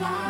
fly.